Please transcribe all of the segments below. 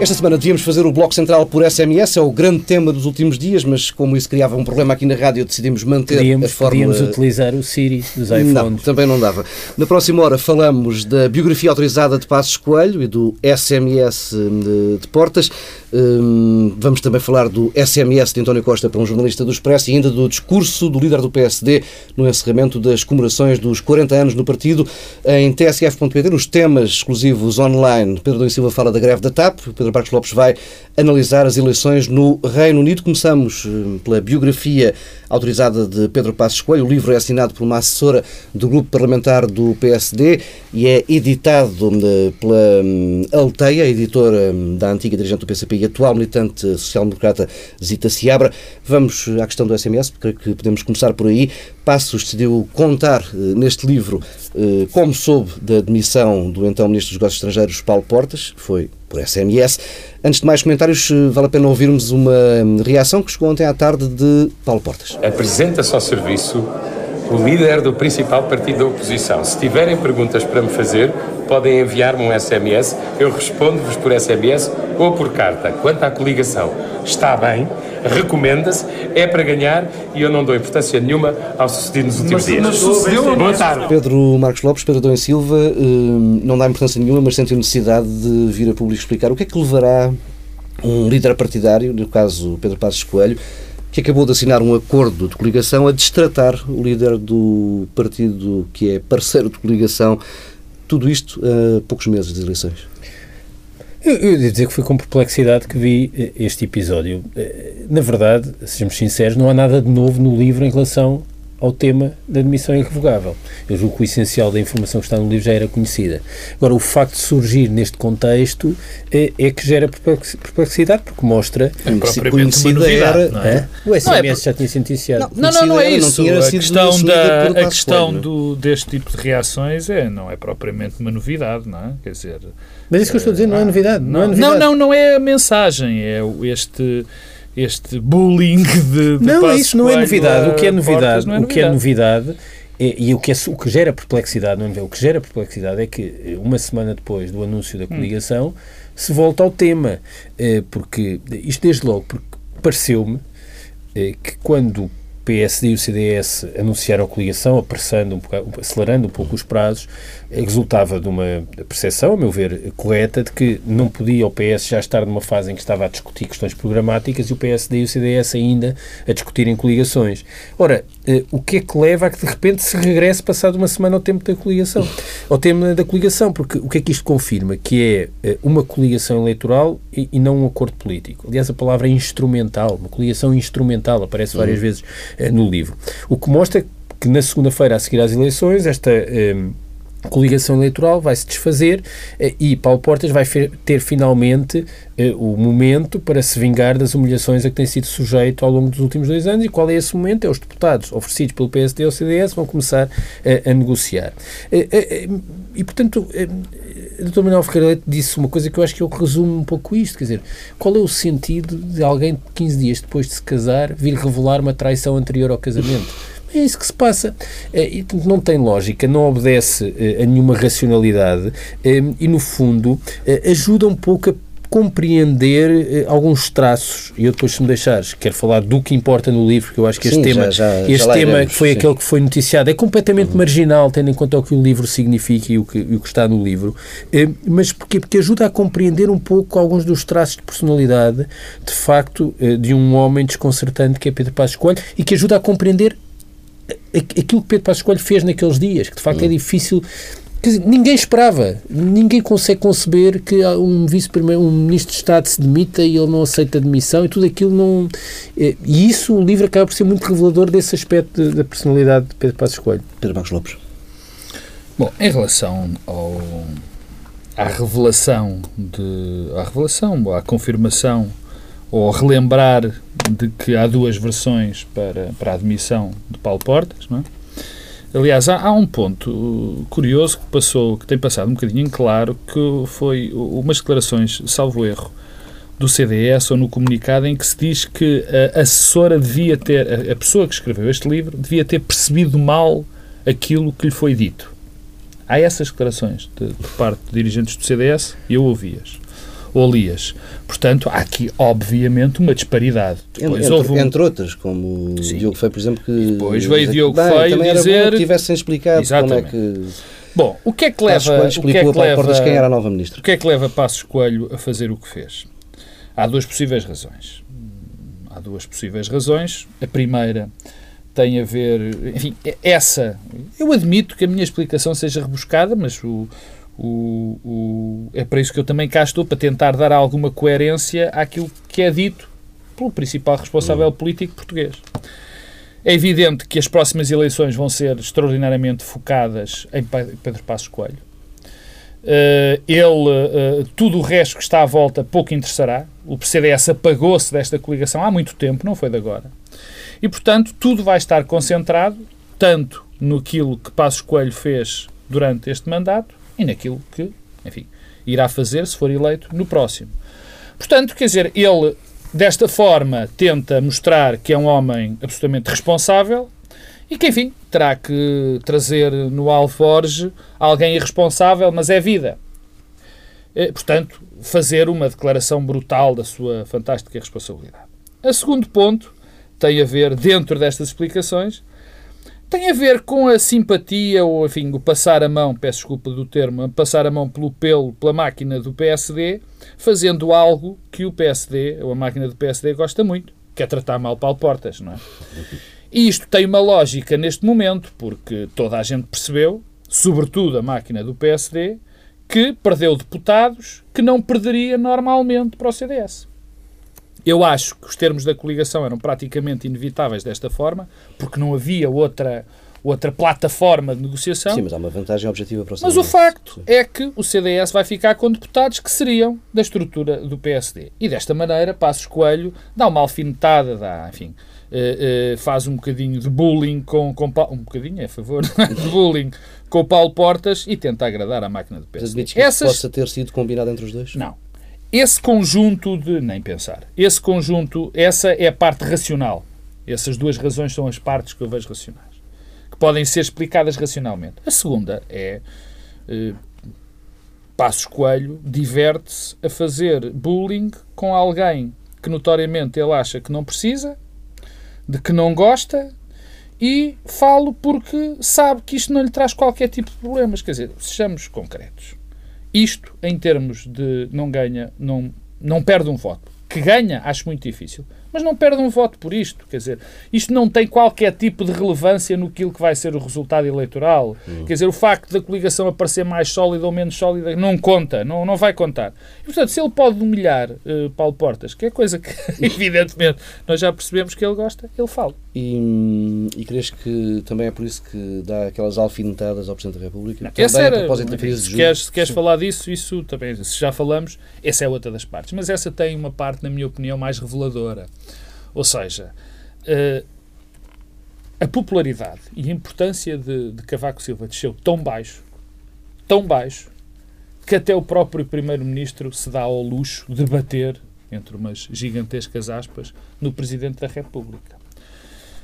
Esta semana devíamos fazer o Bloco Central por SMS, é o grande tema dos últimos dias, mas como isso criava um problema aqui na rádio, decidimos manter podíamos, a fórmula... Podíamos utilizar o Siri dos iPhones. Não, também não dava. Na próxima hora falamos da biografia autorizada de Passos Coelho e do SMS de, de Portas. Hum, vamos também falar do SMS de António Costa para um jornalista do Expresso e ainda do discurso do líder do PSD no encerramento das comemorações dos 40 anos no partido. Em tsf.pt, nos temas exclusivos online, Pedro Domingos Silva fala da greve da TAP, Pedro Marcos Lopes vai analisar as eleições no Reino Unido. Começamos hum, pela biografia autorizada de Pedro Passos Coelho. O livro é assinado por uma assessora do grupo parlamentar do PSD e é editado hum, pela Alteia, editora da antiga dirigente do PCP e atual militante social-democrata Zita Seabra. Vamos à questão do SMS, creio que podemos começar por aí. Passos decidiu contar eh, neste livro eh, como soube da demissão do então Ministro dos Negócios Estrangeiros, Paulo Portas, foi por SMS. Antes de mais comentários, eh, vale a pena ouvirmos uma hum, reação que chegou ontem à tarde de Paulo Portas. Apresenta-se ao serviço o líder do principal partido da oposição. Se tiverem perguntas para me fazer, podem enviar-me um SMS, eu respondo-vos por SMS ou por carta. Quanto à coligação, está bem, recomenda-se, é para ganhar e eu não dou importância nenhuma ao sucedido nos últimos mas, dias. Mas sucedeu, Boa tarde. Pedro Marcos Lopes, Pedro Dom Silva, hum, não dá importância nenhuma, mas sente necessidade de vir a público explicar o que é que levará um líder partidário, no caso Pedro Passos Coelho, que acabou de assinar um acordo de coligação a destratar o líder do partido que é parceiro de coligação. Tudo isto a poucos meses das eleições. Eu, eu devo dizer que foi com perplexidade que vi eh, este episódio. Eh, na verdade, sejamos sinceros, não há nada de novo no livro em relação ao tema da admissão irrevogável. Eu julgo que o essencial da informação que está no livro já era conhecida. Agora, o facto de surgir neste contexto é, é que gera perplexidade, porque mostra é que conhecida era. Não é? O SMS é já tinha sido iniciado. Não, não, não, é isso. Não a questão, da, a questão do, deste tipo de reações é, não é propriamente uma novidade, não é? Quer dizer. Mas isso que eu estou a dizer não é novidade. Não, não, é novidade. não, não, não é a mensagem, é este este bullying de, de Não, isso não é novidade. O que é novidade, é o que é novidade é, e o que, é, o que gera perplexidade, não é? O que gera perplexidade é que uma semana depois do anúncio da hum. coligação hum. se volta ao tema, é, porque isto desde logo, porque pareceu-me é, que quando PSD e o CDS anunciaram a coligação, apressando um pouco, acelerando um pouco os prazos, resultava de uma percepção, a meu ver, correta, de que não podia o PS já estar numa fase em que estava a discutir questões programáticas e o PSD e o CDS ainda a discutirem coligações. Ora, eh, o que é que leva a que de repente se regresse passado uma semana ao tempo da coligação? Ao tema da coligação, porque o que é que isto confirma? Que é eh, uma coligação eleitoral e, e não um acordo político. Aliás, a palavra é instrumental, uma coligação instrumental, aparece várias uhum. vezes eh, no livro. O que mostra que na segunda-feira a seguir às eleições, esta eh, coligação eleitoral vai se desfazer eh, e Paulo Portas vai ter finalmente eh, o momento para se vingar das humilhações a que tem sido sujeito ao longo dos últimos dois anos. E qual é esse momento? É os deputados oferecidos pelo PSD ou CDS vão começar a negociar. E, portanto, o Dr. Manuel Ferreira disse uma coisa que eu acho que eu resumo um pouco isto, quer dizer, qual é o sentido de alguém 15 dias depois de se casar vir revelar uma traição anterior ao casamento? É isso que se passa. É, e não tem lógica, não obedece é, a nenhuma racionalidade é, e, no fundo, ajuda um pouco a compreender alguns traços, e eu depois, se me deixares, quero falar do que importa no livro, que eu acho que este sim, tema, já, já, este já tema iremos, que foi sim. aquele que foi noticiado, é completamente uhum. marginal, tendo em conta o que o livro significa e o que, e o que está no livro, mas porquê? Porque ajuda a compreender um pouco alguns dos traços de personalidade, de facto, de um homem desconcertante que é Pedro Passos Coelho, e que ajuda a compreender aquilo que Pedro Passos Coelho fez naqueles dias, que de facto é hum. difícil. Dizer, ninguém esperava, ninguém consegue conceber que um vice-primeiro, um ministro de Estado se demita e ele não aceita a demissão e tudo aquilo não. É, e isso, o livro acaba por ser muito revelador desse aspecto da personalidade de Pedro Passos Coelho. Pedro Marcos Lopes. Bom, em relação ao, à revelação, de, à revelação, à confirmação ou relembrar de que há duas versões para, para a admissão de Paulo Portas, não é? Aliás, há, há, um ponto curioso que passou, que tem passado um bocadinho em claro, que foi umas declarações, salvo erro, do CDS ou no comunicado em que se diz que a assessora devia ter, a pessoa que escreveu este livro, devia ter percebido mal aquilo que lhe foi dito. Há essas declarações de, de parte de dirigentes do CDS e eu ouvi-as. Ou Elias. Portanto, há aqui, obviamente, uma disparidade. Depois entre, um... entre outras, como o Diogo Feio, por exemplo, que... Depois veio Diogo bem, Feio também dizer... Era bom que tivessem explicado Exatamente. como é que... Bom, o que é que leva... Passos Coelho explicou o que é que leva, Portas quem era a nova ministra. O que é que leva Passos Coelho a fazer o que fez? Há duas possíveis razões. Há duas possíveis razões. A primeira tem a ver. Enfim, essa. Eu admito que a minha explicação seja rebuscada, mas o, o, o, é para isso que eu também cá estou, para tentar dar alguma coerência àquilo que é dito pelo principal responsável político português. É evidente que as próximas eleições vão ser extraordinariamente focadas em Pedro Passos Coelho. Uh, ele, uh, tudo o resto que está à volta, pouco interessará. O PCDS apagou-se desta coligação há muito tempo, não foi de agora. E, portanto, tudo vai estar concentrado tanto no que Passos Coelho fez durante este mandato e naquilo que, enfim, irá fazer, se for eleito, no próximo. Portanto, quer dizer, ele, desta forma, tenta mostrar que é um homem absolutamente responsável e que, enfim, terá que trazer no alforge alguém irresponsável, mas é vida. Eh, portanto, fazer uma declaração brutal da sua fantástica responsabilidade. A segundo ponto tem a ver, dentro destas explicações, tem a ver com a simpatia ou, enfim, o passar a mão, peço desculpa do termo, passar a mão pelo pelo, pela máquina do PSD, fazendo algo que o PSD, ou a máquina do PSD, gosta muito, que é tratar mal Paulo Portas, não é? E isto tem uma lógica neste momento, porque toda a gente percebeu, sobretudo a máquina do PSD, que perdeu deputados que não perderia normalmente para o CDS. Eu acho que os termos da coligação eram praticamente inevitáveis desta forma, porque não havia outra, outra plataforma de negociação. Sim, mas há uma vantagem objetiva para o CDS. Mas o facto Sim. é que o CDS vai ficar com deputados que seriam da estrutura do PSD. E desta maneira, Passos Coelho dá uma alfinetada, dá, enfim, uh, uh, faz um bocadinho de bullying com, com um bocadinho, é a favor, de bullying com o Paulo Portas e tenta agradar a máquina do PSD. Admites que Essas... possa ter sido combinado entre os dois? Não. Esse conjunto de. Nem pensar. Esse conjunto, essa é a parte racional. Essas duas razões são as partes que eu vejo racionais. Que podem ser explicadas racionalmente. A segunda é. Eh, Passos Coelho diverte-se a fazer bullying com alguém que notoriamente ele acha que não precisa, de que não gosta e falo porque sabe que isto não lhe traz qualquer tipo de problemas. Quer dizer, sejamos concretos. Isto, em termos de não ganha, não, não perde um voto. Que ganha, acho muito difícil mas não perde um voto por isto. Quer dizer, isto não tem qualquer tipo de relevância no que vai ser o resultado eleitoral. Uhum. Quer dizer, o facto da coligação aparecer mais sólida ou menos sólida não conta, não, não vai contar. E, portanto, se ele pode humilhar uh, Paulo Portas, que é coisa que, evidentemente, nós já percebemos que ele gosta, ele fala. E, e crees que também é por isso que dá aquelas alfinetadas ao Presidente da República? Não, essa era, enfim, se, queres, se queres falar disso, isso também, se já falamos, essa é outra das partes. Mas essa tem uma parte, na minha opinião, mais reveladora. Ou seja, uh, a popularidade e a importância de, de Cavaco Silva desceu tão baixo, tão baixo, que até o próprio Primeiro-Ministro se dá ao luxo de bater, entre umas gigantescas aspas, no Presidente da República.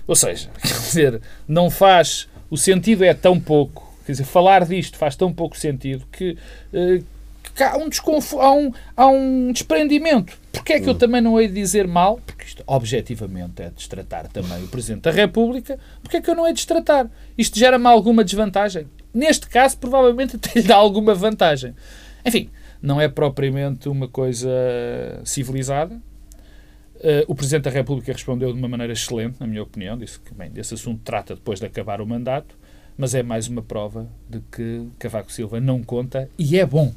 Ou seja, quer dizer, não faz. O sentido é tão pouco, quer dizer, falar disto faz tão pouco sentido que, que há, um há, um, há um desprendimento. Porquê é que eu hum. também não hei de dizer mal? Porque isto, objetivamente, é destratar também o Presidente da República. Porquê é que eu não hei de destratar? Isto gera-me alguma desvantagem? Neste caso, provavelmente, até lhe dá alguma vantagem. Enfim, não é propriamente uma coisa civilizada. Uh, o Presidente da República respondeu de uma maneira excelente, na minha opinião. Disse que, bem, desse assunto trata depois de acabar o mandato. Mas é mais uma prova de que Cavaco Silva não conta e é bom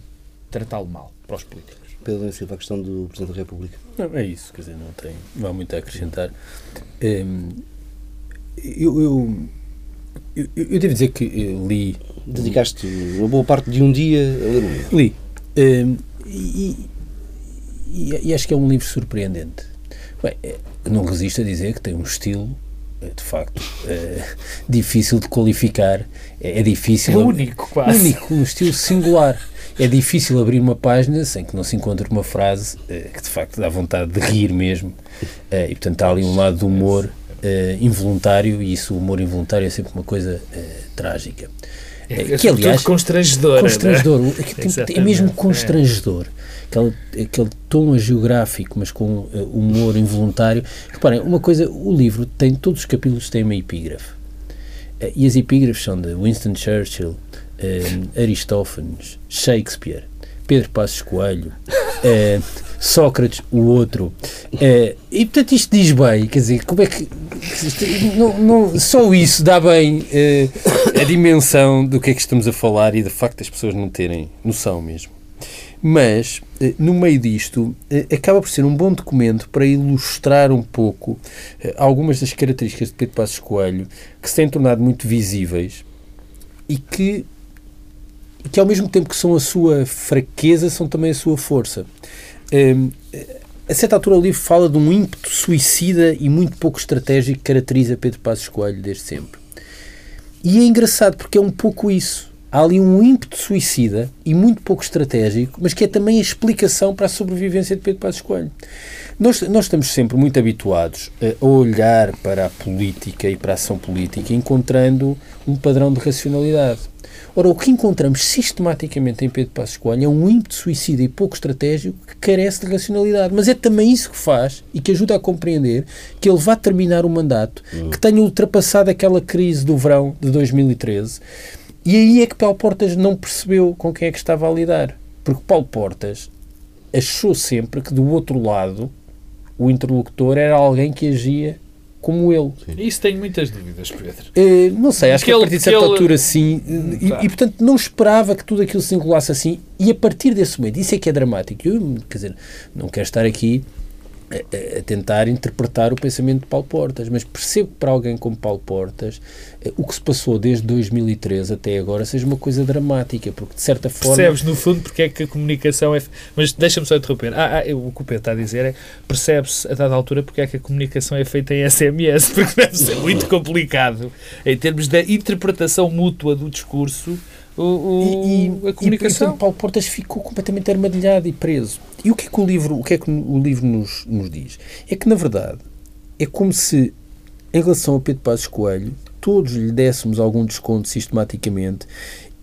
tratá-lo mal para os políticos. Pedro Silva, a questão do Presidente da República. Não, é isso, quer dizer, não tem, não há muito a acrescentar. Um, eu, eu, eu, eu, devo dizer que li. Dedicaste uma boa parte de um dia a ler um livro. Li. Um, e, e, e, acho que é um livro surpreendente. Bem, é, não resisto a dizer que tem um estilo é, de facto é, difícil de qualificar. É, é difícil. É único, quase. Único, um estilo singular é difícil abrir uma página sem que não se encontre uma frase uh, que de facto dá vontade de rir mesmo. E portanto há ali um lado do humor involuntário e isso, o humor involuntário, é sempre uma coisa trágica. É, é que, aliás, constrangedor. Constrangedor. Né? é mesmo constrangedor. Aquele, aquele tom geográfico, mas com uh, humor involuntário. Reparem, uma coisa, o livro tem, todos os capítulos têm uma epígrafe. Uh, e as epígrafes são de Winston Churchill, uh, Aristófanes, Shakespeare, Pedro Passos Coelho, Sócrates, o outro. e portanto isto diz bem, quer dizer, como é que. Não, não, só isso dá bem a dimensão do que é que estamos a falar e de facto as pessoas não terem noção mesmo. Mas, no meio disto, acaba por ser um bom documento para ilustrar um pouco algumas das características de Pedro Passos Coelho que se têm tornado muito visíveis e que, que, ao mesmo tempo que são a sua fraqueza, são também a sua força. Ehm, a certa altura o livro fala de um ímpeto suicida e muito pouco estratégico que caracteriza Pedro Passos Coelho desde sempre. E é engraçado porque é um pouco isso. Há ali um ímpeto suicida e muito pouco estratégico, mas que é também a explicação para a sobrevivência de Pedro Passos Coelho. Nós, nós estamos sempre muito habituados a olhar para a política e para a ação política encontrando um padrão de racionalidade. Ora, o que encontramos sistematicamente em Pedro Passos Coelho é um ímpeto suicida e pouco estratégico que carece de racionalidade. Mas é também isso que faz e que ajuda a compreender que ele vai terminar o mandato, uhum. que tenha ultrapassado aquela crise do verão de 2013. E aí é que Paulo Portas não percebeu com quem é que estava a lidar. Porque Paulo Portas achou sempre que do outro lado o interlocutor era alguém que agia como ele. Sim. Isso tenho muitas dúvidas, Pedro. Uh, não sei, acho que, que a partir de certa ele... altura sim. E, e, portanto não esperava que tudo aquilo se encolasse assim. E a partir desse momento, isso é que é dramático. Eu, quer dizer, não quero estar aqui a, a, tentar interpretar o pensamento de Paulo Portas, mas percebo que para alguém como Paulo Portas eh, o que se passou desde 2013 até agora seja uma coisa dramática, porque de certa forma... Percebes, no fundo, porque é que a comunicação é... Mas deixa-me só interromper. Ah, ah, o que o Pedro está a dizer é percebe-se a dada altura porque é que a comunicação é feita em SMS, porque deve ser muito complicado em termos da interpretação mútua do discurso o, o, e, a comunicação. E, Paulo Portas ficou completamente armadilhado e preso. E o que é que o livro, o que é que o livro nos, nos diz? É que, na verdade, é como se, em relação a Pedro Passos Coelho, todos lhe dessemos algum desconto sistematicamente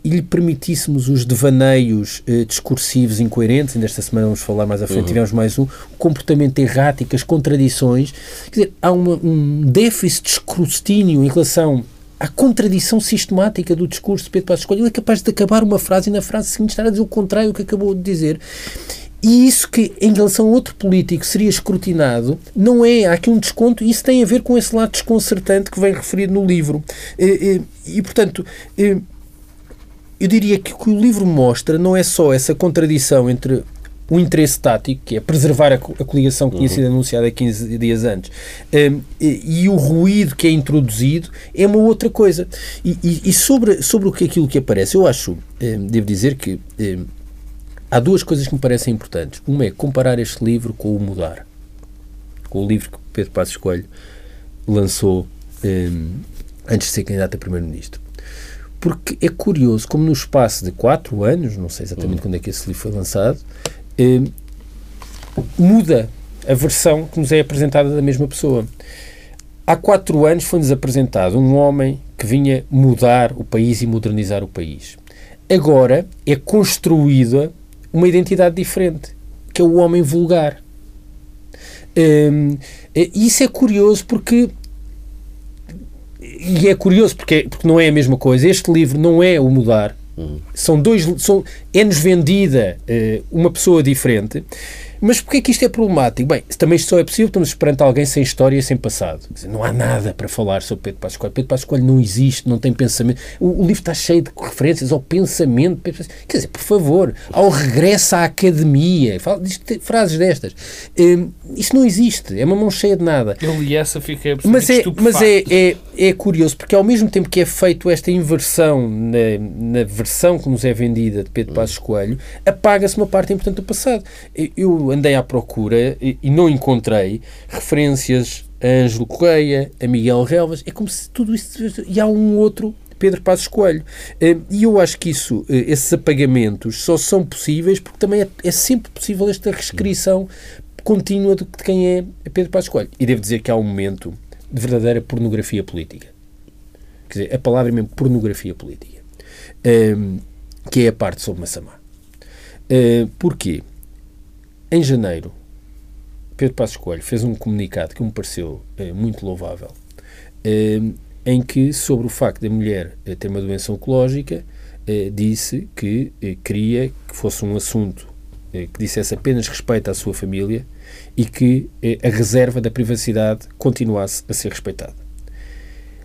e lhe permitíssemos os devaneios eh, discursivos incoerentes, ainda esta semana vamos falar mais à frente, uhum. tivemos mais um, o comportamento errático, as contradições, quer dizer, há uma, um déficit de escrutínio em relação à contradição sistemática do discurso de Pedro Passos Coelho. Ele é capaz de acabar uma frase e na frase seguinte estar a dizer o contrário do que acabou de dizer. E isso que, em relação a outro político, seria escrutinado, não é. Há aqui um desconto e isso tem a ver com esse lado desconcertante que vem referido no livro. E, e, e portanto, eu diria que o que o livro mostra não é só essa contradição entre o interesse tático, que é preservar a, a coligação que tinha uhum. sido anunciada há 15 dias antes, um, e, e, o ruído que é introduzido é uma outra coisa. E, e, e sobre, sobre o que aquilo que aparece, eu acho, um, devo dizer que um, há duas coisas que me parecem importantes. Uma é comparar este livro com o Mudar, com o livro que Pedro Passos Coelho lançou antes de ser candidato a Primeiro-Ministro. Porque é curioso como no espaço de quatro anos, não sei exatamente uhum. quando é que esse livro foi lançado, eh, muda a versão que nos é apresentada da mesma pessoa. Há quatro anos foi-nos apresentado um homem que vinha mudar o país e modernizar o país. Agora é construída uma identidade diferente, que é o homem vulgar. Um, isso é curioso porque e é curioso porque, porque não é a mesma coisa. Este livro não é o mudar, são dois. São, é-nos vendida uh, uma pessoa diferente. Mas porquê é que isto é problemático? Bem, também isto só é possível, estamos perante alguém sem história e sem passado. Dizer, não há nada para falar sobre Pedro Passos Coelho. Pedro Passos Coelho não existe, não tem pensamento. O, o, livro está cheio de referências ao pensamento. Quer dizer, por favor, ao regresso à academia. Fala, diz, frases destas. Um, isso não existe, é uma mão cheia de nada. Eu li essa, fiquei mas é, Mas é, é, é curioso, porque ao mesmo tempo que é feito esta inversão na, na versão que nos é vendida de Pedro Passos Coelho, apaga-se uma parte importante do passado. Eu andei à procura e, e não encontrei referências a Ângelo Correia, a Miguel Relvas. É como se tudo isso. E há um outro Pedro Passos Coelho. Eh, e eu acho que isso, eh, esses apagamentos só são possíveis porque também é, é sempre possível esta reescrição contínua de quem é Pedro Passos Coelho. E devo dizer que há um momento de verdadeira pornografia política. Quer dizer, a palavra é mesmo pornografia política. um, que é a parte sobre Massamá. Uh, porquê? Em janeiro, Pedro Passos Coelho fez um comunicado que me pareceu uh, muito louvável, uh, em que, sobre o facto da mulher ter uma doença oncológica, disse que queria que fosse um assunto que dissesse apenas respeito à sua família e que a reserva da privacidade continuasse a ser respeitada.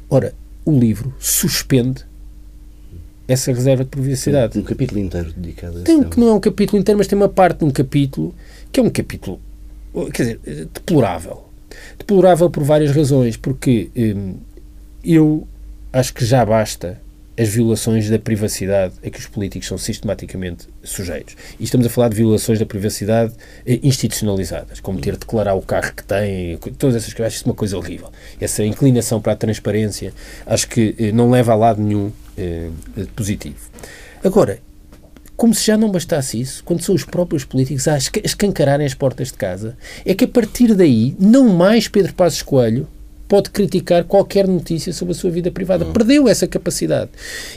Ora, o livro suspende essa reserva de privacidade. Um, um capítulo inteiro dedicado a tem, que Não é um capítulo inteiro, mas tem uma parte de um capítulo que é um capítulo, quer dizer, deplorável. Deplorável por várias razões, porque hum, eu acho que já basta as violações da privacidade a que os políticos são sistematicamente sujeitos. E estamos a falar de violações da privacidade institucionalizadas, como ter de declarar o carro que tem, todas essas coisas. Acho isso uma coisa horrível. Essa inclinação para a transparência acho que eh, não leva a lado nenhum eh, positivo. Agora, como se já não bastasse isso, quando são os próprios políticos a escancararem as portas de casa, é que a partir daí, não mais Pedro Passos Coelho pode criticar qualquer notícia sobre a sua vida privada. Uhum. Perdeu essa capacidade.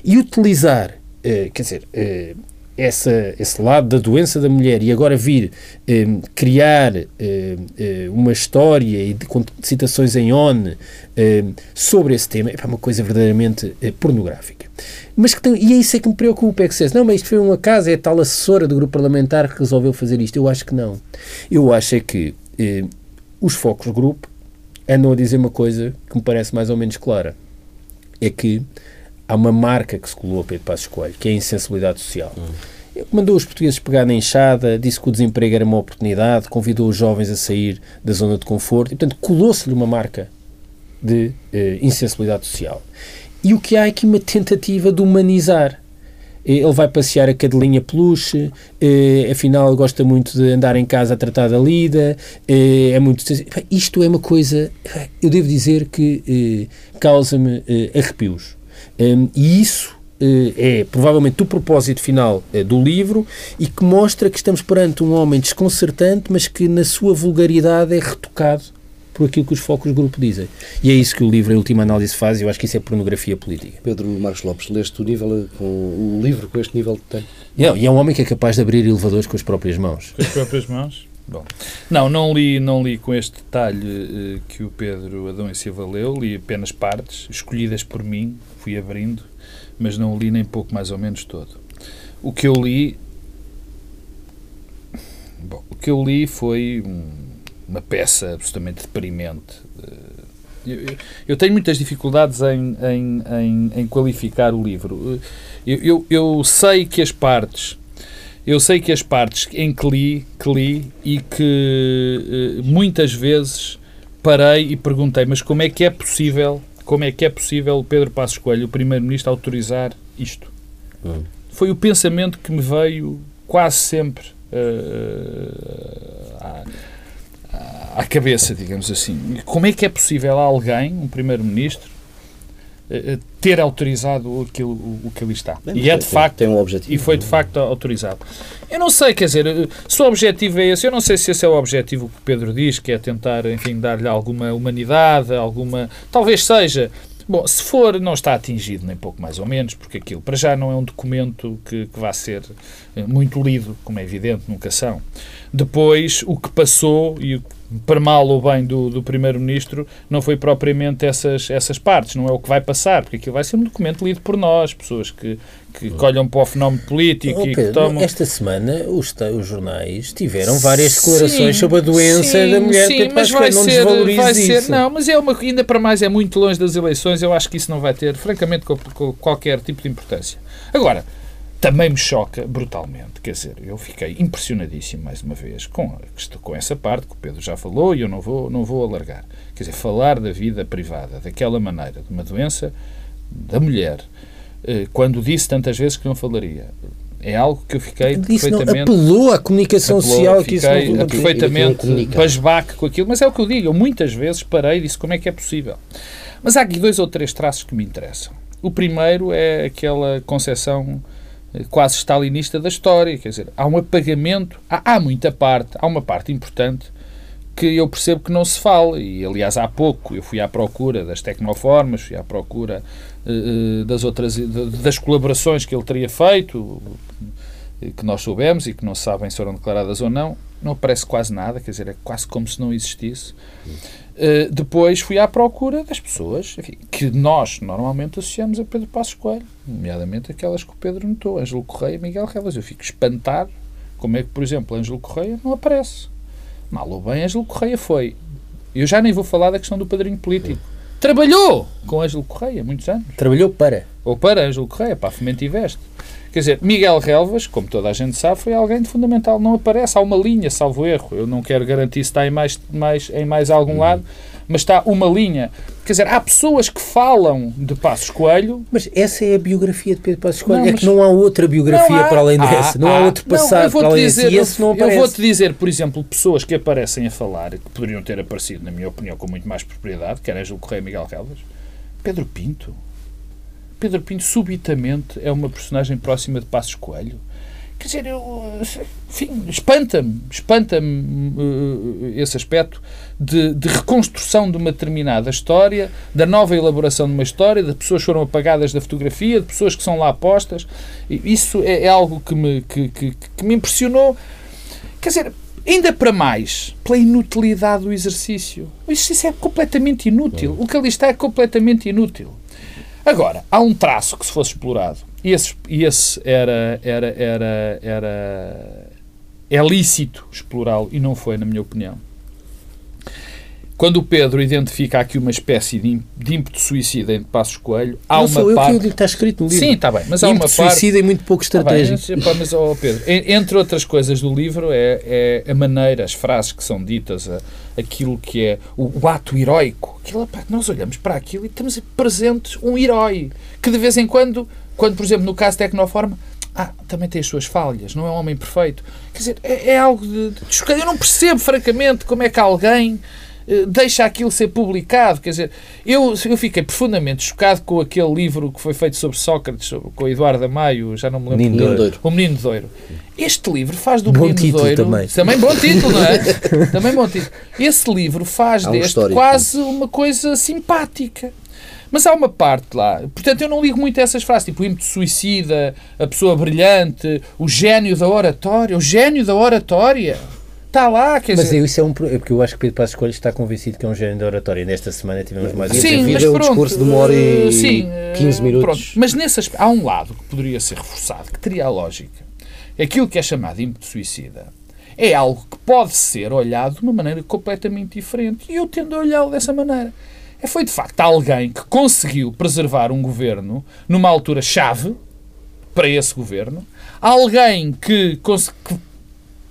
E utilizar, eh, quer dizer, eh, essa, esse lado da doença da mulher e agora vir eh, criar eh, eh, uma história e de, com citações em ON eh, sobre esse tema é uma coisa verdadeiramente pornográfica. Mas que tem, e é isso é que me preocupa, é que se não, mas isto foi uma casa, é a tal assessora do grupo parlamentar que resolveu fazer isto. Eu acho que não. Eu acho é que os focos do grupo andam a dizer uma coisa que me parece mais ou menos clara. É que há uma marca que se colou a Pedro Passos Coelho, que é a insensibilidade social. Hum. Mandou os portugueses pegar na enxada, disse que o desemprego era uma oportunidade, convidou os jovens a sair da zona de conforto e, portanto, colou-se-lhe uma marca de eh, insensibilidade social. E o que há é aqui uma tentativa de humanizar ele vai passear a cadelinha peluche, eh, afinal gosta muito de andar em casa a tratar da lida, eh, é muito... Isto é uma coisa, eu devo dizer que eh, causa-me eh, arrepios. Um, e isso eh, é provavelmente o propósito final eh, do livro e que mostra que estamos perante um homem desconcertante, mas que na sua vulgaridade é retocado por aquilo que os focos do grupo dizem. E é isso que o livro, em última análise, faz e eu acho que isso é pornografia política. Pedro Marcos Lopes, leste o, nível, com, o livro com este nível que tem? Não, e é um homem que é capaz de abrir elevadores com as próprias mãos. Com as próprias mãos? Bom, não, não li, não li com este detalhe uh, que o Pedro Adão e Silva leu, li apenas partes, escolhidas por mim, fui abrindo, mas não li nem pouco mais ou menos todo. O que eu li, bom, o que eu li foi um, uma peça absolutamente deprimente. Uh, eu, eu, tenho muitas dificuldades em, em, em, em qualificar o livro. Eu, eu, eu sei que as partes eu sei que as partes em que li, que li e que uh, muitas vezes parei e perguntei, mas como é que é possível, como é que é possível o Pedro Passos Coelho, o primeiro-ministro, autorizar isto? Hum. Foi o pensamento que me veio quase sempre uh, à, à cabeça, digamos assim. Como é que é possível alguém, um primeiro-ministro, eh, ter autorizado aquilo, o que ali está. Bem, e é de facto tem um objetivo. E foi de facto autorizado. Eu não sei, quer dizer, se o objetivo é esse, eu não sei se esse é o objetivo que o Pedro diz, que é tentar, enfim, dar-lhe alguma humanidade, alguma. Talvez seja. Bom, se for, não está atingido, nem pouco mais ou menos, porque aquilo para já não é um documento que, que vá ser eh, muito lido, como é evidente, nunca são. Depois, o que passou e para mal ou bem do, do Primeiro-Ministro, não foi propriamente essas, essas partes, não é o que vai passar, porque aquilo vai ser um documento lido por nós, pessoas que, que olham para o fenómeno político oh, Pedro, e que tomam... Esta semana os, os jornais tiveram várias declarações sim, sobre a doença sim, da mulher sim, mas vai não ser, vai ser, isso. Não, mas é uma, ainda para mais é muito longe das eleições, eu acho que isso não vai ter, francamente, qualquer tipo de importância. Agora, também me choca brutalmente. Quer dizer, eu fiquei impressionadíssimo, mais uma vez, com, com essa parte que o Pedro já falou e eu não vou, não vou alargar. Quer dizer, falar da vida privada daquela maneira, de uma doença da mulher, quando disse tantas vezes que não falaria. É algo que eu fiquei disse, perfeitamente... Não, apelou à comunicação apelou, social que isso não perfeitamente pasbaque com aquilo. Mas é o que eu digo. Eu muitas vezes parei e disse como é que é possível. Mas há aqui dois ou três traços que me interessam. O primeiro é aquela concepção quase stalinista da história. Quer dizer, há um apagamento, há, há muita parte, há uma parte importante que eu percebo que não se fala. E, aliás, há pouco eu fui à procura das tecnoformas, fui à procura uh, das outras, das colaborações que ele teria feito, que nós soubemos e que não sabem se foram declaradas ou não. Não aparece quase nada, quer dizer, é quase como se não existisse. Uh, depois fui à procura das pessoas enfim, que nós normalmente associamos a Pedro Passos Coelho, nomeadamente aquelas que o Pedro notou, Ângelo Correia e Miguel Relas. Eu fico espantado como é que, por exemplo, Ângelo Correia não aparece. Mal ou bem, Ângelo Correia foi. Eu já nem vou falar da questão do padrinho político. Trabalhou com Ângelo Correia muitos anos. Trabalhou para. Ou para Ângelo Correia, para a Fomento e Veste. Quer dizer, Miguel Relvas, como toda a gente sabe, foi alguém de fundamental. Não aparece, há uma linha, salvo erro. Eu não quero garantir se está em mais, mais, em mais algum uhum. lado, mas está uma linha. Quer dizer, há pessoas que falam de Passos Coelho. Mas essa é a biografia de Pedro Passos Coelho. Não, é que não há outra biografia há, para além dessa. Não há, há outro passado para além dizer, desse. E esse não aparece. Eu vou-te dizer, por exemplo, pessoas que aparecem a falar, que poderiam ter aparecido, na minha opinião, com muito mais propriedade, que era Ângelo Correia e Miguel Relvas. Pedro Pinto. Pedro Pinto subitamente é uma personagem próxima de Passos Coelho. Quer dizer, eu, enfim, espanta-me, espanta-me uh, esse aspecto de, de, reconstrução de uma determinada história, da nova elaboração de uma história, de pessoas que foram apagadas da fotografia, de pessoas que são lá postas. Isso é, é algo que me, que, que, que me impressionou. Quer dizer, Ainda para mais, pela inutilidade do exercício. O exercício é completamente inútil. O que ali está é completamente inútil. Agora, há um traço que se fosse explorado, e esse, e esse era, era, era, era. É lícito explorá-lo, e não foi, na minha opinião. Quando o Pedro identifica aqui uma espécie de, ímpeto suicida em Passos Coelho, há não uma sou parte... eu que está escrito no livro. Sim, está bem, mas há ímpeto uma parte... suicida e muito pouco estratégico. Tá bem, mas, oh, Pedro, entre outras coisas do livro é, é a maneira, as frases que são ditas, a, aquilo que é o, o ato heroico. Aquilo, pá, nós olhamos para aquilo e temos presentes um herói que de vez em quando, quando por exemplo no caso Tecnoforma, ah, também tem as suas falhas, não é um homem perfeito. Quer dizer, é, é algo de, de, Eu não percebo, francamente, como é que alguém deixa aquilo ser publicado. Quer dizer, eu, eu fiquei profundamente chocado com aquele livro que foi feito sobre Sócrates, sobre, com o Eduardo Amaio, já não me lembro. Menino Doiro. O Menino de Doiro. Este livro faz do bom Menino título Doiro. Também. também bom título, não é? também bom título. Esse livro faz deste histórico. quase uma coisa simpática. Mas há uma parte lá, portanto eu não ligo muito a essas frases, tipo o ímpeto suicida, a pessoa brilhante, o gênio da oratória, o gênio da oratória. Está lá, quer mas dizer... Mas isso é um... É porque eu acho que Pedro Passos Coelho está convencido que é um gênio da oratória. Nesta semana tivemos mais... Sim, mas pronto, um discurso de uma hora e sim, 15 eh, minutos. Pronto. Mas nesse aspecto, há um lado que poderia ser reforçado, que teria a lógica. Aquilo que é chamado ímpeto suicida é algo que pode ser olhado de uma maneira completamente diferente. E eu tendo a olhá-lo dessa maneira. É, foi, de facto, alguém que conseguiu preservar um governo numa altura chave para esse governo. Alguém que, que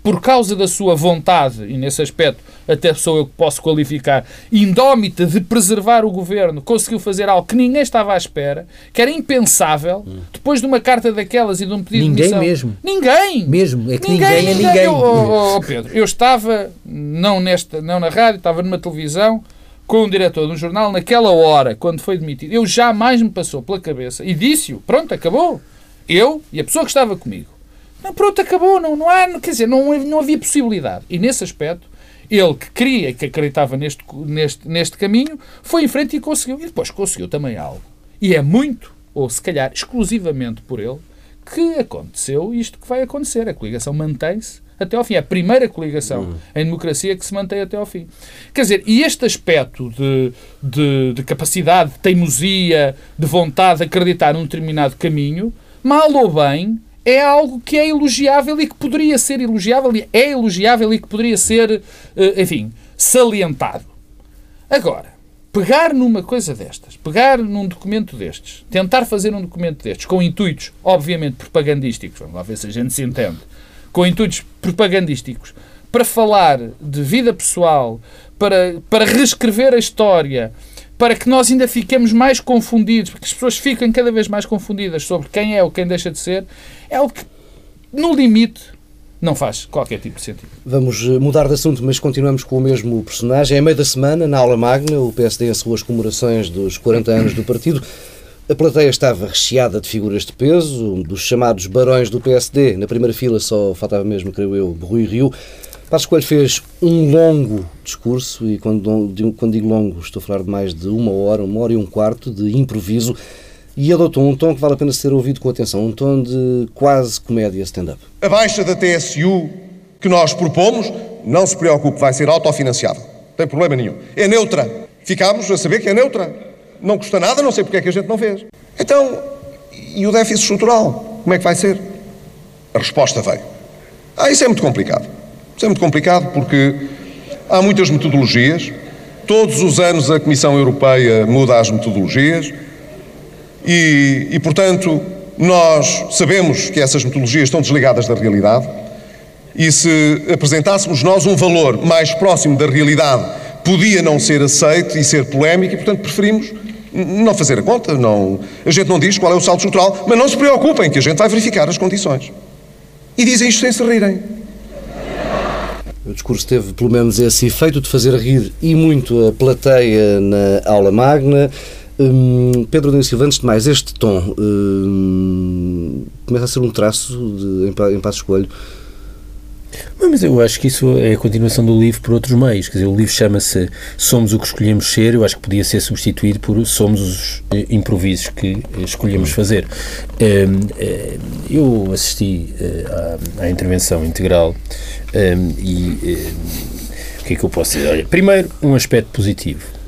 por causa da sua vontade, e nesse aspecto até sou eu que posso qualificar, indómita de preservar o governo, conseguiu fazer algo que ninguém estava à espera, que era impensável, depois de uma carta daquelas e de um pedido ninguém de Ninguém mesmo. Ninguém! Mesmo, é que ninguém, ninguém é ninguém. Eu, oh, oh, Pedro, eu estava, não, nesta, não na rádio, estava numa televisão, com um diretor de um jornal, naquela hora, quando foi demitido, eu jamais me passou pela cabeça, e disse-o, pronto, acabou. Eu e a pessoa que estava comigo não, pronto, acabou. Não, não há, quer dizer, não, não havia possibilidade. E nesse aspecto, ele que queria que acreditava neste, neste, neste caminho, foi em frente e conseguiu. E depois conseguiu também algo. E é muito, ou se calhar exclusivamente por ele, que aconteceu isto que vai acontecer. A coligação mantém-se até ao fim. É a primeira coligação uhum. em democracia que se mantém até ao fim. Quer dizer, e este aspecto de, de, de capacidade, de teimosia, de vontade de acreditar num determinado caminho, mal ou bem, é algo que é elogiável e que poderia ser elogiável, é elogiável e que poderia ser, eh, enfim, salientado. Agora, pegar numa coisa destas, pegar num documento destes, tentar fazer um documento destes, com intuitos, obviamente, propagandísticos, vamos lá ver se a gente se entende, com intuitos propagandísticos, para falar de vida pessoal, para, para reescrever a história, para que nós ainda fiquemos mais confundidos, porque as pessoas ficam cada vez mais confundidas sobre quem é ou quem deixa de ser, é algo que, no limite, não faz qualquer tipo de sentido. Vamos eh, mudar de assunto, mas continuamos com o mesmo personagem. É meio da semana, na aula magna, o PSD encerrou as comemorações dos 40 anos do partido. A plateia estava recheada de figuras de peso, dos chamados barões do PSD. Na primeira fila só faltava mesmo, creio eu, Rui Rio. Passos Coelho fez um longo discurso, e quando, quando digo longo, estou a falar de mais de uma hora, uma hora e um quarto de improviso, e adotou um tom que vale a pena ser ouvido com atenção, um tom de quase comédia stand-up. A baixa da TSU que nós propomos, não se preocupe, vai ser autofinanciável. Não tem problema nenhum. É neutra. Ficámos a saber que é neutra. Não custa nada, não sei porque é que a gente não fez. Então, e o déficit estrutural? Como é que vai ser? A resposta veio. Ah, isso é muito complicado. Isso é muito complicado porque há muitas metodologias, todos os anos a Comissão Europeia muda as metodologias e, e, portanto, nós sabemos que essas metodologias estão desligadas da realidade e se apresentássemos nós um valor mais próximo da realidade podia não ser aceito e ser polémico e, portanto, preferimos não fazer a conta, não, a gente não diz qual é o saldo estrutural, mas não se preocupem que a gente vai verificar as condições. E dizem isto sem se rirem. O discurso teve pelo menos esse efeito de fazer rir e muito a plateia na aula magna. Hum, Pedro Nunes Silva, antes de mais, este tom hum, começa a ser um traço de, em, em Passos mas eu acho que isso é a continuação do livro por outros meios. Quer dizer, o livro chama-se Somos o que escolhemos ser. Eu acho que podia ser substituído por Somos os eh, improvisos que eh, escolhemos fazer. Hum, eh, eu assisti à, intervenção integral hum, e o que é que eu posso dizer? Olha, primeiro, um aspecto positivo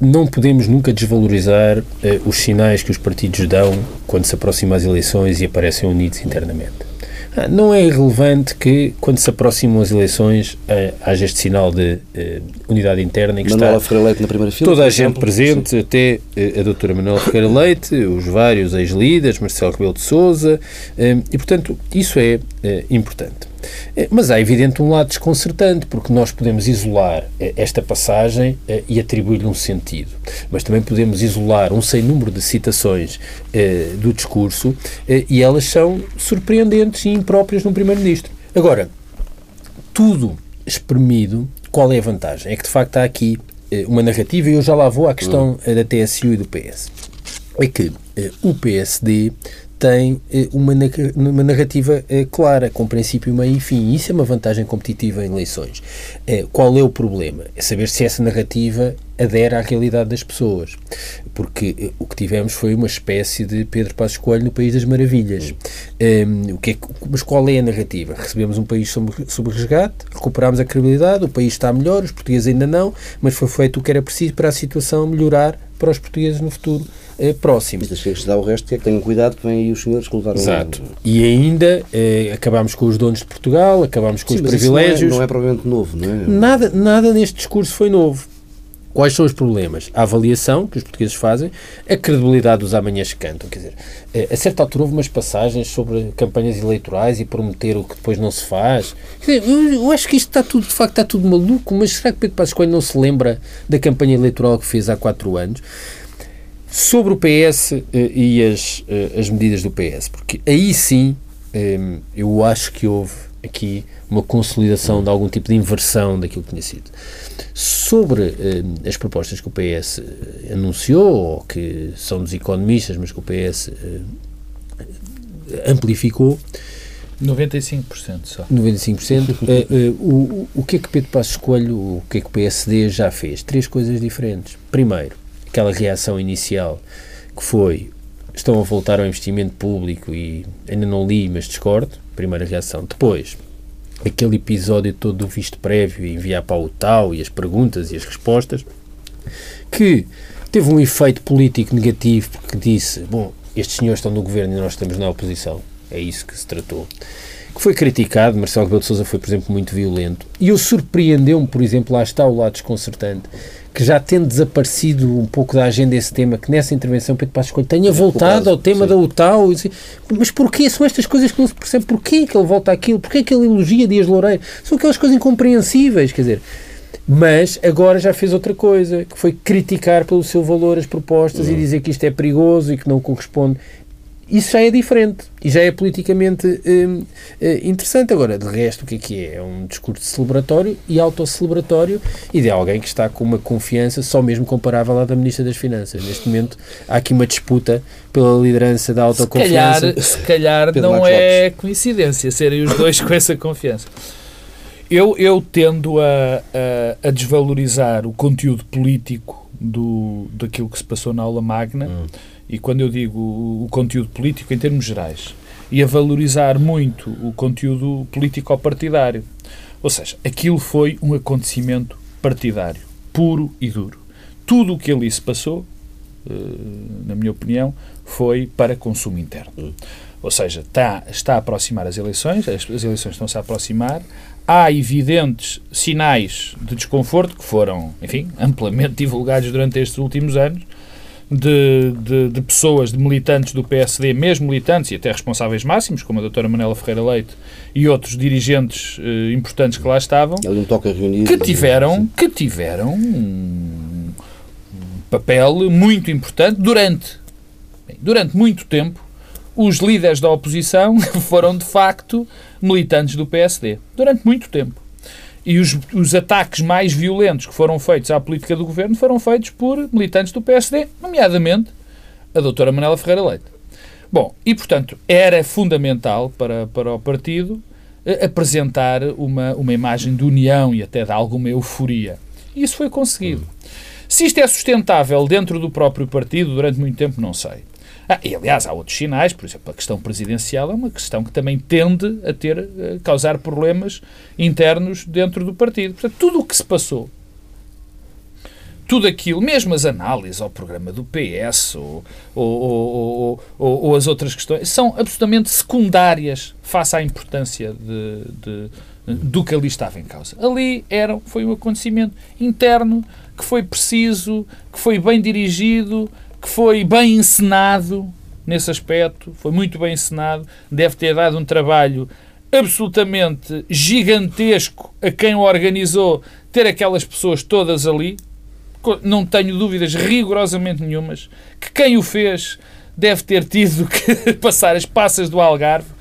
não podemos nunca desvalorizar os sinais que os partidos dão quando se aproximam as eleições e aparecem unidos internamente. Ah, não é irrelevante que, quando se aproximam as eleições, eh, haja este sinal de uh, unidade interna e que Manuela está Leite na primeira fila, toda a gente presente, sim. até a doutora Manuela Ferreira Leite, os vários ex-líderes, Marcelo Rebelo de Sousa, e, portanto, isso é importante. Eh, mas há, evidente, um lado desconcertante, porque nós podemos isolar eh, esta passagem eh, e atribuir-lhe um sentido. Mas também podemos isolar um sem número de citações do discurso e elas são surpreendentes e impróprias num Primeiro-Ministro. Agora, tudo espremido, qual é a vantagem? É que, de facto, há aqui uma narrativa, e eu já lá vou à questão da TSU e do PS. É que o PSD tem eh, uma, uma narrativa eh, clara, com princípio, meio e fim. Isso é uma vantagem competitiva em eleições. Eh, qual é o problema? É saber se essa narrativa adere à realidade das pessoas. Porque o que tivemos foi uma espécie de Pedro Passos Coelho no País das Maravilhas. Um, o que é, mas qual é a narrativa? Recebemos um país sob, sob resgate, recuperámos a credibilidade, o país está melhor, os portugueses ainda não, mas foi feito o que era preciso para a situação melhorar para os portugueses no futuro eh, próximo. Mas deixa dá o resto, que é que tenham cuidado que vêm aí os senhores que levaram Exato. E ainda eh, acabámos com os donos de Portugal, acabámos com Sim, os privilégios. Não é, não é provavelmente novo, não é? Nada, nada neste discurso foi novo. Quais são os problemas? A avaliação que os portugueses fazem, a credibilidade dos amanhãs que cantam. Quer dizer, eh, a certa altura houve umas passagens sobre campanhas eleitorais e prometer o que depois não se faz. Quer dizer, eu, eu, acho que isto está tudo, de facto, está tudo maluco, mas será que Pedro Passos Coelho não se lembra da campanha eleitoral que fez há quatro anos? Sobre o PS eh, e as, eh, as medidas do PS, porque aí sim eu acho que houve aqui uma consolidação de algum tipo de inversão daquilo que tinha sido. Sobre eh, as propostas que o PS eh, anunciou, ou que são dos economistas, mas que o PS eh, amplificou, 95% só. 95%. uh, uh, o, o que é que Pedro Passos Coelho, o que é que o PSD já fez? Três coisas diferentes. Primeiro, aquela reação inicial que foi estão a voltar ao investimento público e ainda não li, mas discordo. Primeira reação. Depois, aquele episódio todo do visto prévio e enviar para o tal e as perguntas e as respostas, que teve um efeito político negativo porque disse, bom, estes senhores estão no governo e nós estamos na oposição. É isso que se tratou. Que foi criticado, Marcelo Rebelo de Sousa foi, por exemplo, muito violento. E eu surpreendeu-me, por exemplo, lá está o lado desconcertante, que já tendo desaparecido um pouco da agenda esse tema, que nessa intervenção Pedro Passos Coelho tenha voltado ao tema sim. da UTAU. Mas porquê? São estas coisas que não se percebe. Porquê que ele volta àquilo? Porquê que ele elogia Dias Loureiro? São aquelas coisas incompreensíveis, quer dizer... Mas agora já fez outra coisa, que foi criticar pelo seu valor as propostas uhum. e dizer que isto é perigoso e que não corresponde isso já é diferente e já é politicamente hum, eh, interessante. Agora, de resto, o que é que é? É um discurso celebratório e autocelebratório e de alguém que está com uma confiança só mesmo comparável à da Ministra das Finanças. Neste momento há aqui uma disputa pela liderança da autoconfiança. Se calhar, se calhar não é coincidência serem os dois com essa confiança. Eu, eu tendo a, a, a, desvalorizar o conteúdo político do, daquilo que se passou na aula magna, hum. E quando eu digo o, conteúdo político em termos gerais, e a valorizar muito o conteúdo político-partidário. Ou seja, aquilo foi um acontecimento partidário, puro e duro. Tudo o que ali se passou, eh, na minha opinião, foi para consumo interno. Hum. Ou seja, está, está a aproximar as eleições, as, as eleições estão-se a aproximar, há evidentes sinais de desconforto que foram, enfim, amplamente divulgados durante estes últimos anos, de, de, de, pessoas, de militantes do PSD, mesmo militantes e até responsáveis máximos, como a doutora Manela Ferreira Leite e outros dirigentes eh, importantes que lá estavam, reunido, que tiveram, que tiveram um, um papel muito importante durante, bem, durante muito tempo os líderes da oposição foram, de facto, militantes do PSD. Durante muito tempo. E os, os ataques mais violentos que foram feitos à política do governo foram feitos por militantes do PSD, nomeadamente a doutora Manela Ferreira Leite. Bom, e portanto era fundamental para, para o partido eh, apresentar uma, uma imagem de união e até de alguma euforia. E isso foi conseguido. Se isto é sustentável dentro do próprio partido durante muito tempo, não sei. Ah, e, aliás, há outros sinais, por exemplo, a questão presidencial é uma questão que também tende a ter, a causar problemas internos dentro do partido. Portanto, tudo o que se passou, tudo aquilo, mesmo as análises ao programa do PS ou, ou, ou, ou, ou as outras questões, são absolutamente secundárias face à importância de, de do que ali estava em causa. Ali era, foi um acontecimento interno que foi preciso, que foi bem dirigido, que foi bem encenado nesse aspecto, foi muito bem encenado, deve ter dado um trabalho absolutamente gigantesco a quem o organizou ter aquelas pessoas todas ali. Não tenho dúvidas rigorosamente nenhumas que quem o fez deve ter tido que passar as passas do Algarve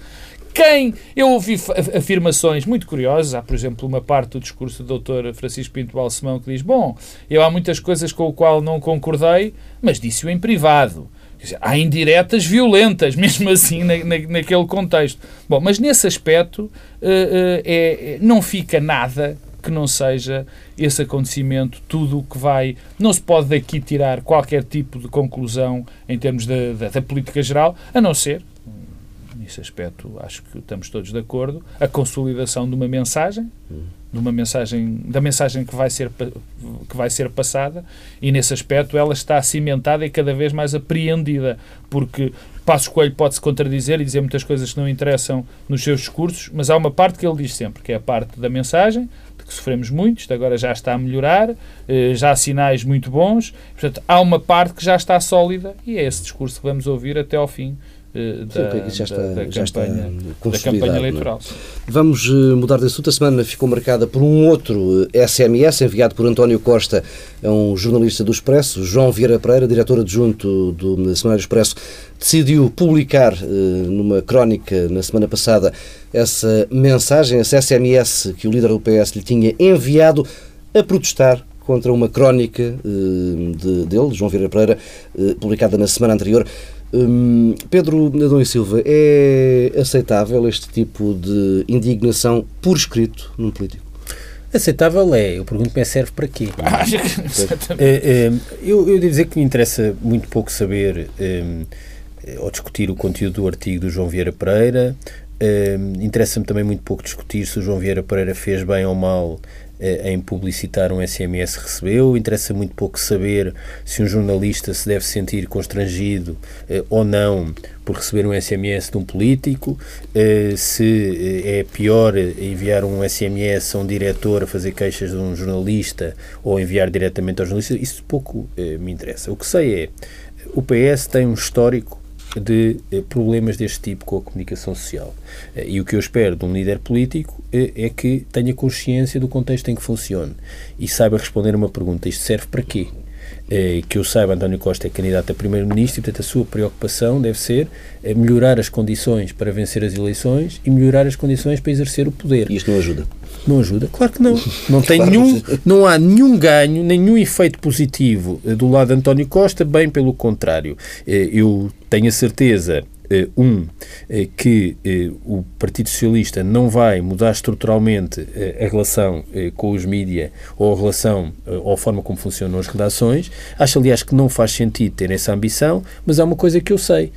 quem. Eu ouvi afirmações muito curiosas. Há, por exemplo, uma parte do discurso do Dr. Francisco Pinto Balsemão que diz: Bom, eu há muitas coisas com o qual não concordei, mas disse-o em privado. Dizer, há indiretas violentas, mesmo assim, na, na, naquele contexto. Bom, mas nesse aspecto uh, uh, é, não fica nada que não seja esse acontecimento, tudo o que vai. Não se pode daqui tirar qualquer tipo de conclusão em termos da, da política geral, a não ser, nesse aspecto acho que estamos todos de acordo, a consolidação de uma mensagem, de uma mensagem, da mensagem que vai ser que vai ser passada e nesse aspecto ela está cimentada e cada vez mais apreendida, porque Passos Coelho pode-se contradizer e dizer muitas coisas que não interessam nos seus discursos, mas há uma parte que ele diz sempre, que é a parte da mensagem, de que sofremos muito, isto agora já está a melhorar, eh, já há sinais muito bons, portanto, há uma parte que já está sólida e é esse discurso que vamos ouvir até ao fim da, Sim, já está, da, da já campanha, da campanha é? eleitoral. É? Vamos uh, mudar de assunto. A semana ficou marcada por um outro SMS eh, enviado por António Costa a um jornalista do Expresso, João Vieira Pereira, diretor adjunto do Semanário Expresso, decidiu publicar numa crónica na semana passada essa mensagem, esse SMS que o líder do PS lhe tinha enviado a protestar contra uma crónica de, dele, João Vieira Pereira, publicada na semana anterior. Hum, Pedro Adão e Silva, é aceitável este tipo de indignação por escrito num político? Aceitável é. Eu pergunto-me, é serve para quê? Ah, é, é, eu, eu devo dizer que me interessa muito pouco saber um, ou discutir o conteúdo do artigo do João Vieira Pereira. Um, Interessa-me também muito pouco discutir se o João Vieira Pereira fez bem ou mal eh, em publicitar um SMS recebeu. Interessa muito pouco saber se um jornalista se deve sentir constrangido eh, ou não por receber um SMS de um político, eh, se é pior enviar um SMS a um diretor a fazer queixas de um jornalista ou enviar diretamente ao jornalista. Isso pouco me interessa. O que sei é o PS tem um histórico de eh, problemas deste tipo com a comunicação social. Eh, e o que eu espero de um líder político eh, é que tenha consciência do contexto em que funcione e saiba responder uma pergunta: isto serve para quê? Que eu saiba, António Costa é candidato a primeiro-ministro e, portanto, a sua preocupação deve ser melhorar as condições para vencer as eleições e melhorar as condições para exercer o poder. E isto não ajuda? Não ajuda? Claro que não. Não, tem claro nenhum, não há nenhum ganho, nenhum efeito positivo do lado de António Costa, bem pelo contrário. Eu tenho a certeza um, que o Partido Socialista não vai mudar estruturalmente a relação com os mídia ou a relação ou a forma como funcionam as redações. Acho, aliás, que não faz sentido ter essa ambição, mas há uma coisa que eu sei: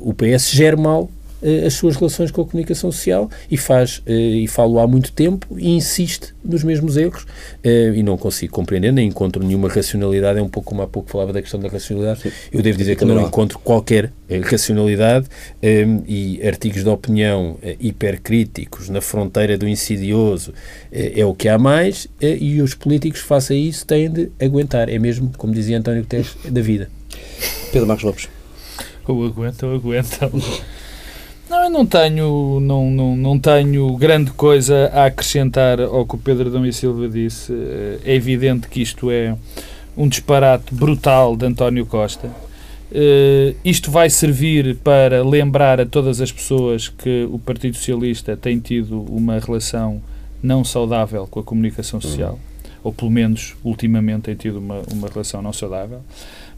o PS gera mal uh, as suas relações com a comunicação social e faz, uh, e falo há muito tempo, e insiste nos mesmos erros uh, e não consigo compreender, nem encontro nenhuma racionalidade, é um pouco como há pouco falava da questão da racionalidade, Sim. eu devo dizer que não, não encontro qualquer racionalidade um, e artigos de opinião hipercríticos na fronteira do insidioso é o que há mais e os políticos face a isso têm de aguentar, é mesmo, como dizia António Guterres, da vida. Pedro Marcos Lopes. Ou aguentam, aguentam. Não, eu não tenho, não, não, não tenho grande coisa a acrescentar ao que o Pedro Dom e Silva disse. É evidente que isto é um disparate brutal de António Costa. Uh, isto vai servir para lembrar a todas as pessoas que o Partido Socialista tem tido uma relação não saudável com a comunicação social, ou pelo menos ultimamente tem tido uma, uma relação não saudável.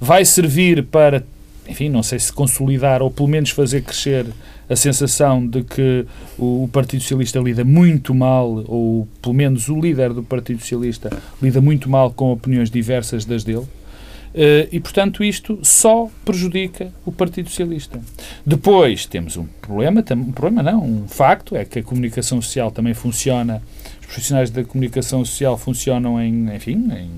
Vai servir para, enfim, não sei se consolidar ou pelo menos fazer crescer a sensação de que o Partido Socialista lida muito mal, ou pelo menos o líder do Partido Socialista lida muito mal com opiniões diversas das dele. Uh, e, portanto, isto só prejudica o Partido Socialista. Depois temos um problema, um problema não, um facto, é que a comunicação social também funciona, os profissionais da comunicação social funcionam em, enfim, em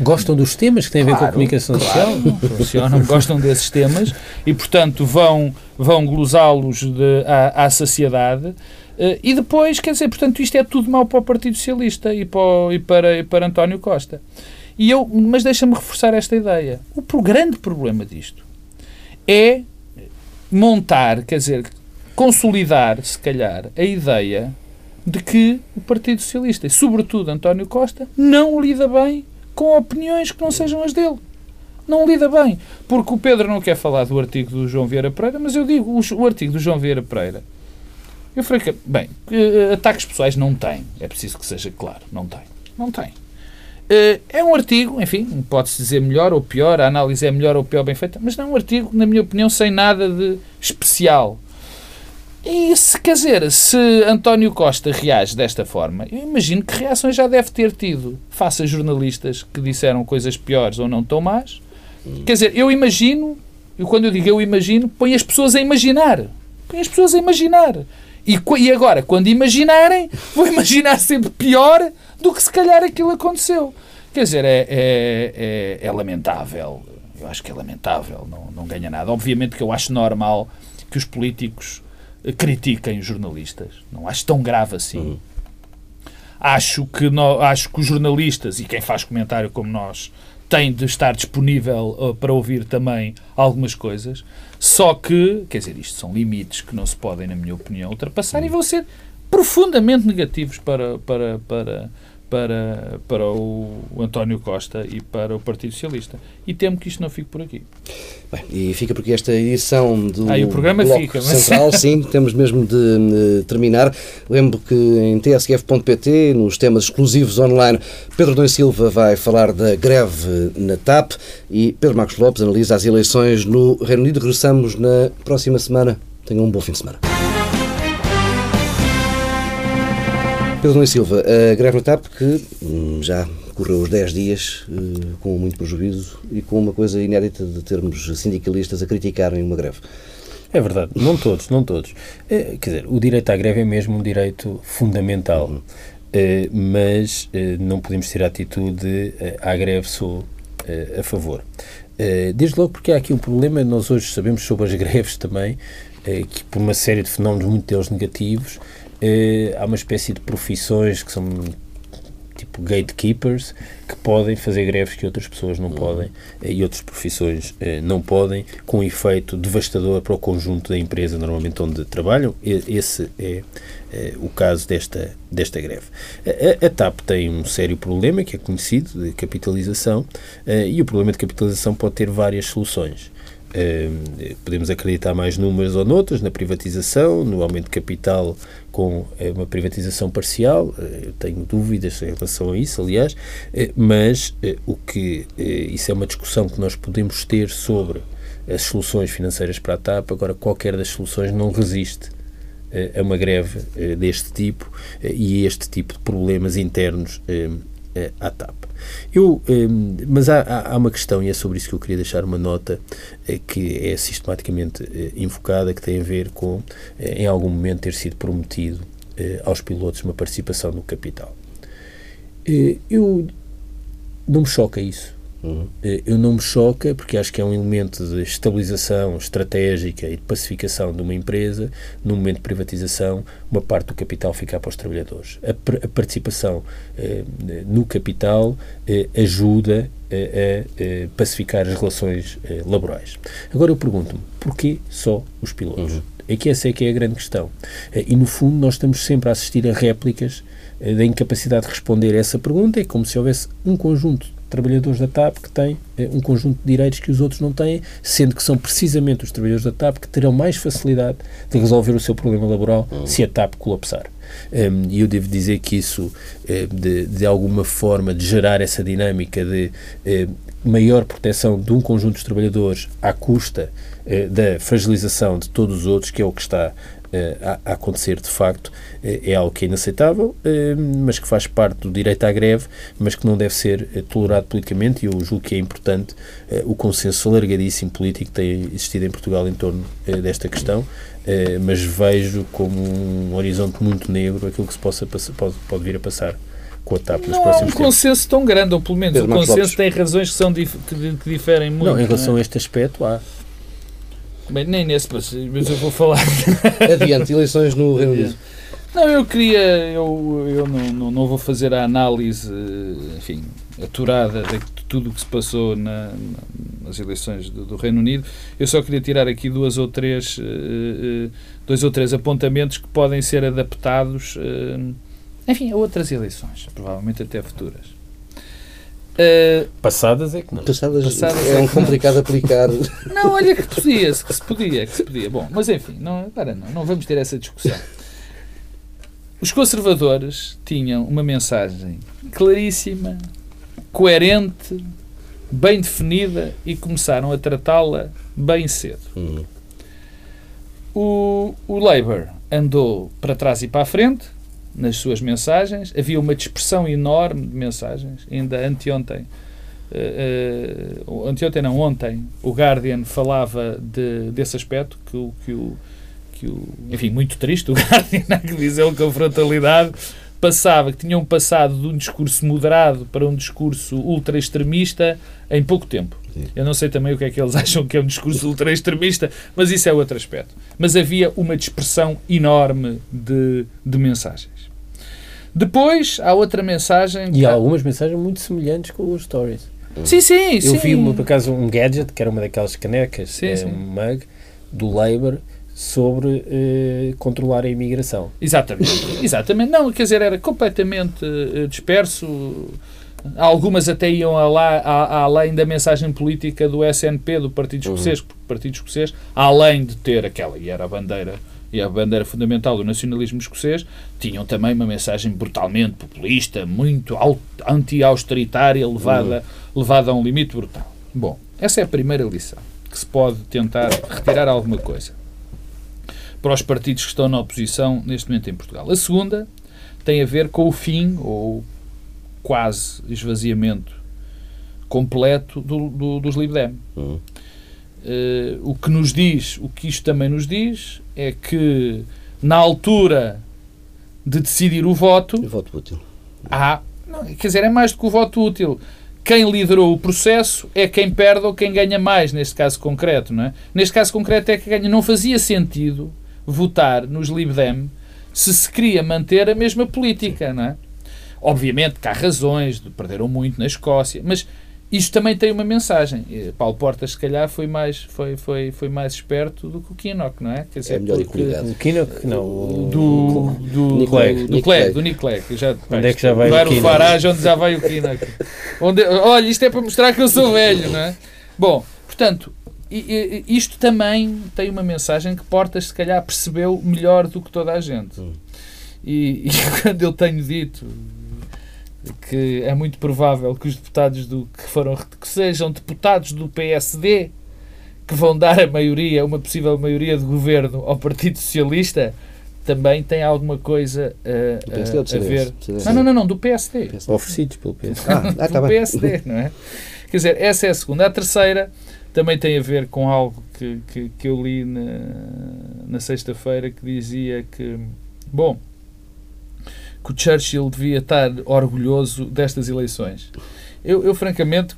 Gostam dos temas que têm a ver claro, com a comunicação claro, social? Funcionam, gostam desses temas e, portanto, vão, vão glosá-los à, à saciedade. Uh, e depois, quer dizer, portanto, isto é tudo mau para o Partido Socialista e para, e para, e para António Costa. E eu, mas deixa-me reforçar esta ideia. O grande problema disto é montar, quer dizer, consolidar, se calhar, a ideia de que o Partido Socialista, e sobretudo António Costa, não lida bem com opiniões que não sejam as dele. Não lida bem. Porque o Pedro não quer falar do artigo do João Vieira Pereira, mas eu digo, o, artigo do João Vieira Pereira, eu francamente, bem, uh, ataques pessoais não tem. É preciso que seja claro. Não tem. Não tem. Uh, é um artigo, enfim, pode-se dizer melhor ou pior, a análise é melhor ou pior bem feita, mas não é um artigo, na minha opinião, sem nada de especial. E se, quer dizer, se António Costa reage desta forma, eu imagino que reações já deve ter tido face a jornalistas que disseram coisas piores ou não tão más. Quer dizer, eu imagino, e quando eu digo eu imagino, põe as pessoas a imaginar. Põe as pessoas a imaginar. E, e agora, quando imaginarem, vou imaginar sempre pior do que se calhar aquilo aconteceu. Quer dizer, é, é, é, é lamentável. Eu acho que é lamentável, não, não ganha nada. Obviamente que eu acho normal que os políticos critiquem os jornalistas. Não acho tão grave assim. Uhum. Acho, que no, acho que os jornalistas e quem faz comentário como nós tem de estar disponível uh, para ouvir também algumas coisas. Só que, quer dizer, isto são limites que não se podem, na minha opinião, ultrapassar uhum. e vão ser profundamente negativos para, para, para, para, para o António Costa e para o Partido Socialista. E temo que isto não fique por aqui. Bem, e fica porque esta edição do ah, o programa Bloco fica, mas... Central, sim, temos mesmo de, terminar. Lembro que em tsf.pt, nos temas exclusivos online, Pedro Dom Silva vai falar da greve na TAP e Pedro Marcos Lopes analisa as eleições no Reino Unido. Regressamos na próxima semana. Tenham um bom fim de semana. Pedro Nunes Silva, a greve no TAP que hum, já correu os 10 dias eh, com muito prejuízo e com uma coisa inédita de termos sindicalistas a criticarem uma greve. É verdade, não todos, não todos. É, quer dizer, o direito à greve é mesmo um direito fundamental, uhum. é, mas é, não podemos ter a atitude à greve sou a favor. Desde logo porque há aqui um problema, nós hoje sabemos sobre as greves também, que por uma série de fenómenos, muitos deles negativos, há uma espécie de profissões que são tipo gatekeepers que podem fazer greves que outras pessoas não uhum. podem uh, e outras profissões uh, não podem, com um efeito devastador para o conjunto da empresa normalmente onde trabalham. E, esse é o caso desta, desta greve. A, a, TAP tem um sério problema que é conhecido de capitalização e o problema de capitalização pode ter várias soluções. Uh, podemos acreditar mais numas ou noutras, na privatização, no aumento de capital com uh, uma privatização parcial. Uh, eu tenho dúvidas em relação a isso, aliás, eh, mas o que isso é uma discussão que nós podemos ter sobre as soluções financeiras para a TAP, agora qualquer das soluções não resiste a uma greve deste tipo e este tipo de problemas internos à TAP. Eu, mas há, há, uma questão, e é sobre isso que eu queria deixar uma nota, que é sistematicamente invocada, que tem a ver com, em algum momento, ter sido prometido aos pilotos uma participação no capital. Eu não me choca isso. Uhum. Eu não me choca porque acho que é um elemento de estabilização estratégica e de pacificação de uma empresa. No momento de privatização, uma parte do capital fica para os trabalhadores. A, a participação eh, no capital eh, ajuda a, a, pacificar as relações eh, laborais. Agora eu pergunto-me, porquê só os pilotos? Uhum. É que essa é que é a grande questão. E, no fundo, nós estamos sempre a assistir a réplicas da incapacidade de responder a essa pergunta. É como se houvesse um conjunto trabalhadores da TAP que têm eh, um conjunto de direitos que os outros não têm, sendo que são precisamente os trabalhadores da TAP que terão mais facilidade de resolver o seu problema laboral uhum. se a TAP colapsar. Hum, e eu devo dizer que isso, eh, de, de alguma forma, de gerar essa dinâmica de eh, maior proteção de um conjunto de trabalhadores à custa da fragilização de todos os outros, que é o que está a, a acontecer de facto, é algo que é inaceitável, eh, mas que faz parte do direito à greve, mas que não deve ser eh, tolerado politicamente e eu julgo que é importante eh, o consenso alargadíssimo político que tem existido em Portugal em torno desta questão, mas vejo como um horizonte muito negro aquilo que se possa, pode, pode vir a passar com a TAP não próximos há um consenso tão grande, ou pelo menos Pedro o consenso Lopes. tem razões que, são dif que, que diferem muito. Não, em relação não é? a este aspecto há. Bem, nem nesse, mas eu vou falar. Adiante, eleições no Reino Unido. Não, eu queria, eu, eu não, não, não, vou fazer a análise, enfim, aturada de tudo o que se passou na, nas eleições do, do, Reino Unido. Eu só queria tirar aqui duas ou três, uh, dois ou três apontamentos que podem ser adaptados, uh, enfim, a outras eleições, provavelmente até futuras. Uh, passadas é que não. Passadas, passadas é, é um complicado aplicar. Não, olha que podia, que se podia, que se podia. Bom, mas enfim, não, para não, não vamos ter essa discussão. Os conservadores tinham uma mensagem claríssima, coerente, bem definida e começaram a tratá-la bem cedo. Uhum. O, o Labour andou para trás e para a frente nas suas mensagens. Havia uma dispersão enorme de mensagens. Ainda anteontem, uh, anteontem não, ontem, o Guardian falava de, desse aspecto, que, que o que o, enfim, muito triste, o Guardian, que diz ele com frontalidade, passava, que tinham passado de um discurso moderado para um discurso ultra-extremista em pouco tempo. Eu não sei também o que é que eles acham que é um discurso ultra-extremista, mas isso é outro aspecto. Mas havia uma dispersão enorme de, de mensagens. Depois, há outra mensagem... E há algumas mensagens muito semelhantes com os stories. Sim, sim, Eu sim. vi, por acaso, um gadget, que era uma daquelas canecas, sim, é, sim. um mug, do Labour, sobre eh, controlar a imigração. Exatamente, exatamente. Não, quer dizer, era completamente eh, disperso. Algumas até iam alá, a, além da mensagem política do SNP, do Partido uhum. Escocês, uhum. porque o Partido Escocês, além de ter aquela, e era a bandeira e a bandeira fundamental do nacionalismo escocês, tinham também uma mensagem brutalmente populista, muito anti-austeritária, levada, uhum. levada a um limite brutal. Bom, essa é a primeira lição que se pode tentar retirar alguma coisa para os partidos que estão na oposição neste momento em Portugal. A segunda tem a ver com o fim, ou quase esvaziamento completo do, do, dos Libdem. Uhum. Uh, o que nos diz, o que isto também nos diz, é que na altura de decidir o voto. O voto útil. Há, não, quer dizer, é mais do que o voto útil. Quem liderou o processo é quem perde ou quem ganha mais, neste caso concreto. Não é? Neste caso concreto é que ganha. Não fazia sentido votar nos Libdem se se queria manter a mesma política, não é? Obviamente que há razões, perderam muito na Escócia, mas isto também tem uma mensagem. Paulo Portas, se calhar, foi mais, foi, foi, foi mais esperto do que o Kinnock, não é? Quer dizer, é melhor porque, O Kinnock, não. Do, do, Clegg. Do, Clegg, do Nick Clegg. Já, onde é que já vai o Kinnock? o Farage, onde já vai o Kinnock. onde, olha, isto é para mostrar que eu sou velho, não é? Bom, portanto, isto também tem uma mensagem que Portas, se calhar, percebeu melhor do que toda a gente. Hum. E, e, quando eu tenho dito que é muito provável que os deputados do que foram que sejam deputados do PSD que vão dar a maioria, uma possível maioria de governo ao Partido Socialista, também tem alguma coisa uh, a, a ver. Não, não, não, não, do PSD. Oferecidos pelo PSD. Ah, ah, tá do PSD, não é? Quer dizer, essa é a segunda. A terceira também tem a ver com algo que, que, que eu li na, na sexta-feira que dizia que, bom, que o Churchill devia estar orgulhoso destas eleições. Eu, eu francamente,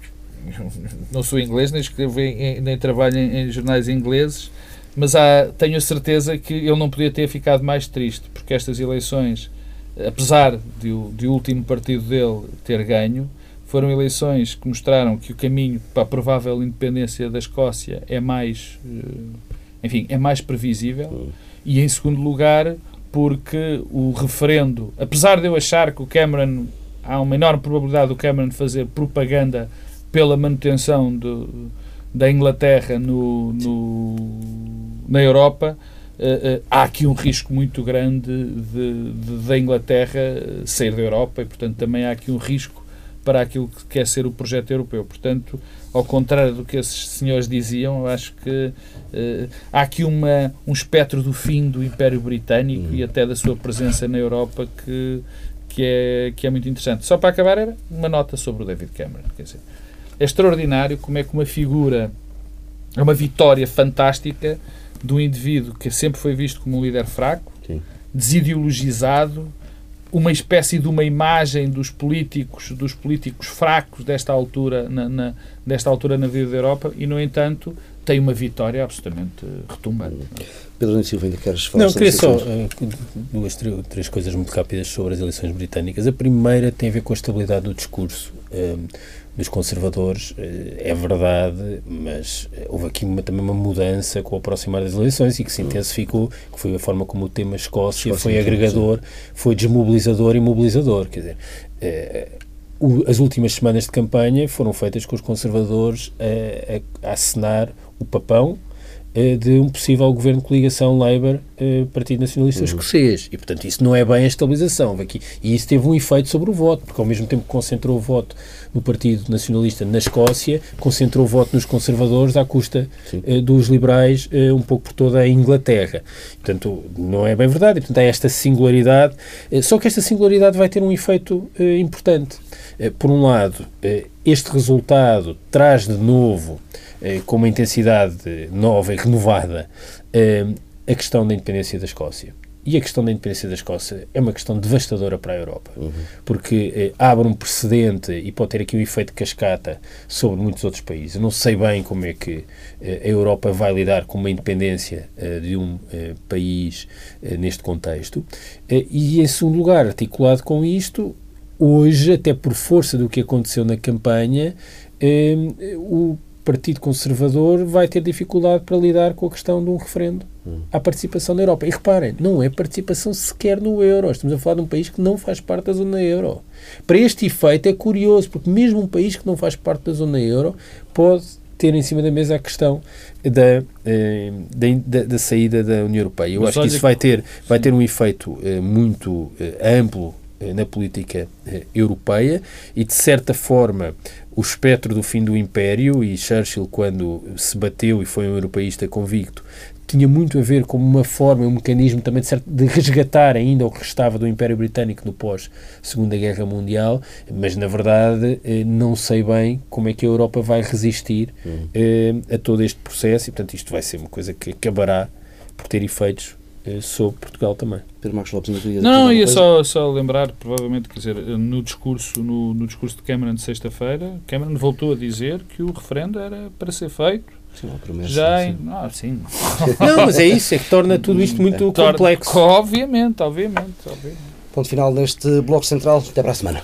não sou inglês, nem escrevo em, nem trabalho em, em jornais ingleses, mas há, tenho a certeza que ele não podia ter ficado mais triste, porque estas eleições, apesar de o, de o último partido dele ter ganho, foram eleições que mostraram que o caminho para a provável independência da Escócia é mais, eh, enfim, é mais previsível. E em segundo lugar, porque o referendo, apesar de eu achar que o Cameron há uma enorme probabilidade do Cameron fazer propaganda pela manutenção de, da Inglaterra no, no na Europa, uh, uh, há aqui um risco muito grande da Inglaterra sair da Europa e, portanto, também há aqui um risco para aquilo que quer ser o projeto europeu. Portanto, ao contrário do que esses senhores diziam, acho que uh, há aqui uma, um espectro do fim do Império Britânico e até da sua presença na Europa que, que, é, que é muito interessante. Só para acabar, era uma nota sobre o David Cameron. Quer dizer, é extraordinário como é que uma figura, é uma vitória fantástica de um indivíduo que sempre foi visto como um líder fraco, Sim. desideologizado, uma espécie de uma imagem dos políticos, dos políticos fracos desta altura na, na, desta altura na vida da Europa e, no entanto, tem uma vitória absolutamente retumbante. Pedro Silva, ainda queres falar Não, queria só uh, duas, três coisas muito rápidas sobre as eleições britânicas. A primeira tem a ver com a estabilidade do discurso. Uh, dos conservadores, eh, é verdade, mas eh, houve aqui uma, também uma mudança com o aproximar das eleições e que se intensificou, que foi a forma como o tema Escócia, Escócia foi agregador, foi desmobilizador e mobilizador. Quer dizer, eh, as últimas semanas de campanha foram feitas com os conservadores a, a, a assinar o papão de um possível governo de coligação Labour-Partido Nacionalista uhum. Escocês. E, portanto, isso não é bem a estabilização. Aqui. E isso teve um efeito sobre o voto, porque ao mesmo tempo que concentrou o voto no Partido Nacionalista na Escócia, concentrou o voto nos conservadores à custa uh, dos liberais uh, um pouco por toda a Inglaterra. Portanto, não é bem verdade. E, portanto, há esta singularidade. Só que esta singularidade vai ter um efeito importante. por um lado, este resultado traz de novo eh, com uma intensidade nova e renovada eh, a questão da independência da Escócia. E a questão da independência da Escócia é uma questão devastadora para a Europa, uhum. porque eh, abre um precedente e pode ter aqui um efeito de cascata sobre muitos outros países. Eu não sei bem como é que eh, a Europa vai lidar com uma independência eh, de um eh, país eh, neste contexto. e, em segundo lugar, articulado com isto, hoje, até por força do que aconteceu na campanha, o Partido Conservador vai ter dificuldade para lidar com a questão de um referendo hum. à participação na Europa. E reparem, não é participação sequer no euro. Estamos a falar de um país que não faz parte da zona euro. Para este efeito é curioso, porque mesmo um país que não faz parte da zona euro pode ter em cima da mesa a questão da, eh, da, da, saída da União Europeia. Eu Mas acho que isso vai ter, vai ter um efeito eh, muito eh, amplo na política europeia e, de certa forma, o espectro do fim do Império, e Churchill, quando se bateu e foi um europeísta convicto, tinha muito a ver com uma forma, um mecanismo também de, certo, de resgatar ainda o que restava do Império Britânico no pós-Segunda Guerra Mundial, mas na verdade eh, não sei bem como é que a Europa vai resistir uhum. eh, a todo este processo e, portanto, isto vai ser uma coisa que acabará por ter efeitos eh, sobre Portugal também. Pedro Marcos Lopes, não, não ia só, só lembrar, provavelmente, quer dizer, no discurso, no, no discurso de Cameron de sexta-feira, Cameron voltou a dizer que o referendo era para ser feito Sim, uma promessa. Já em... Ah, sim. Não, mas é isso, é que torna tudo isto muito complexo. Obviamente, obviamente, obviamente. Ponto final neste Bloco Central. Até para a semana.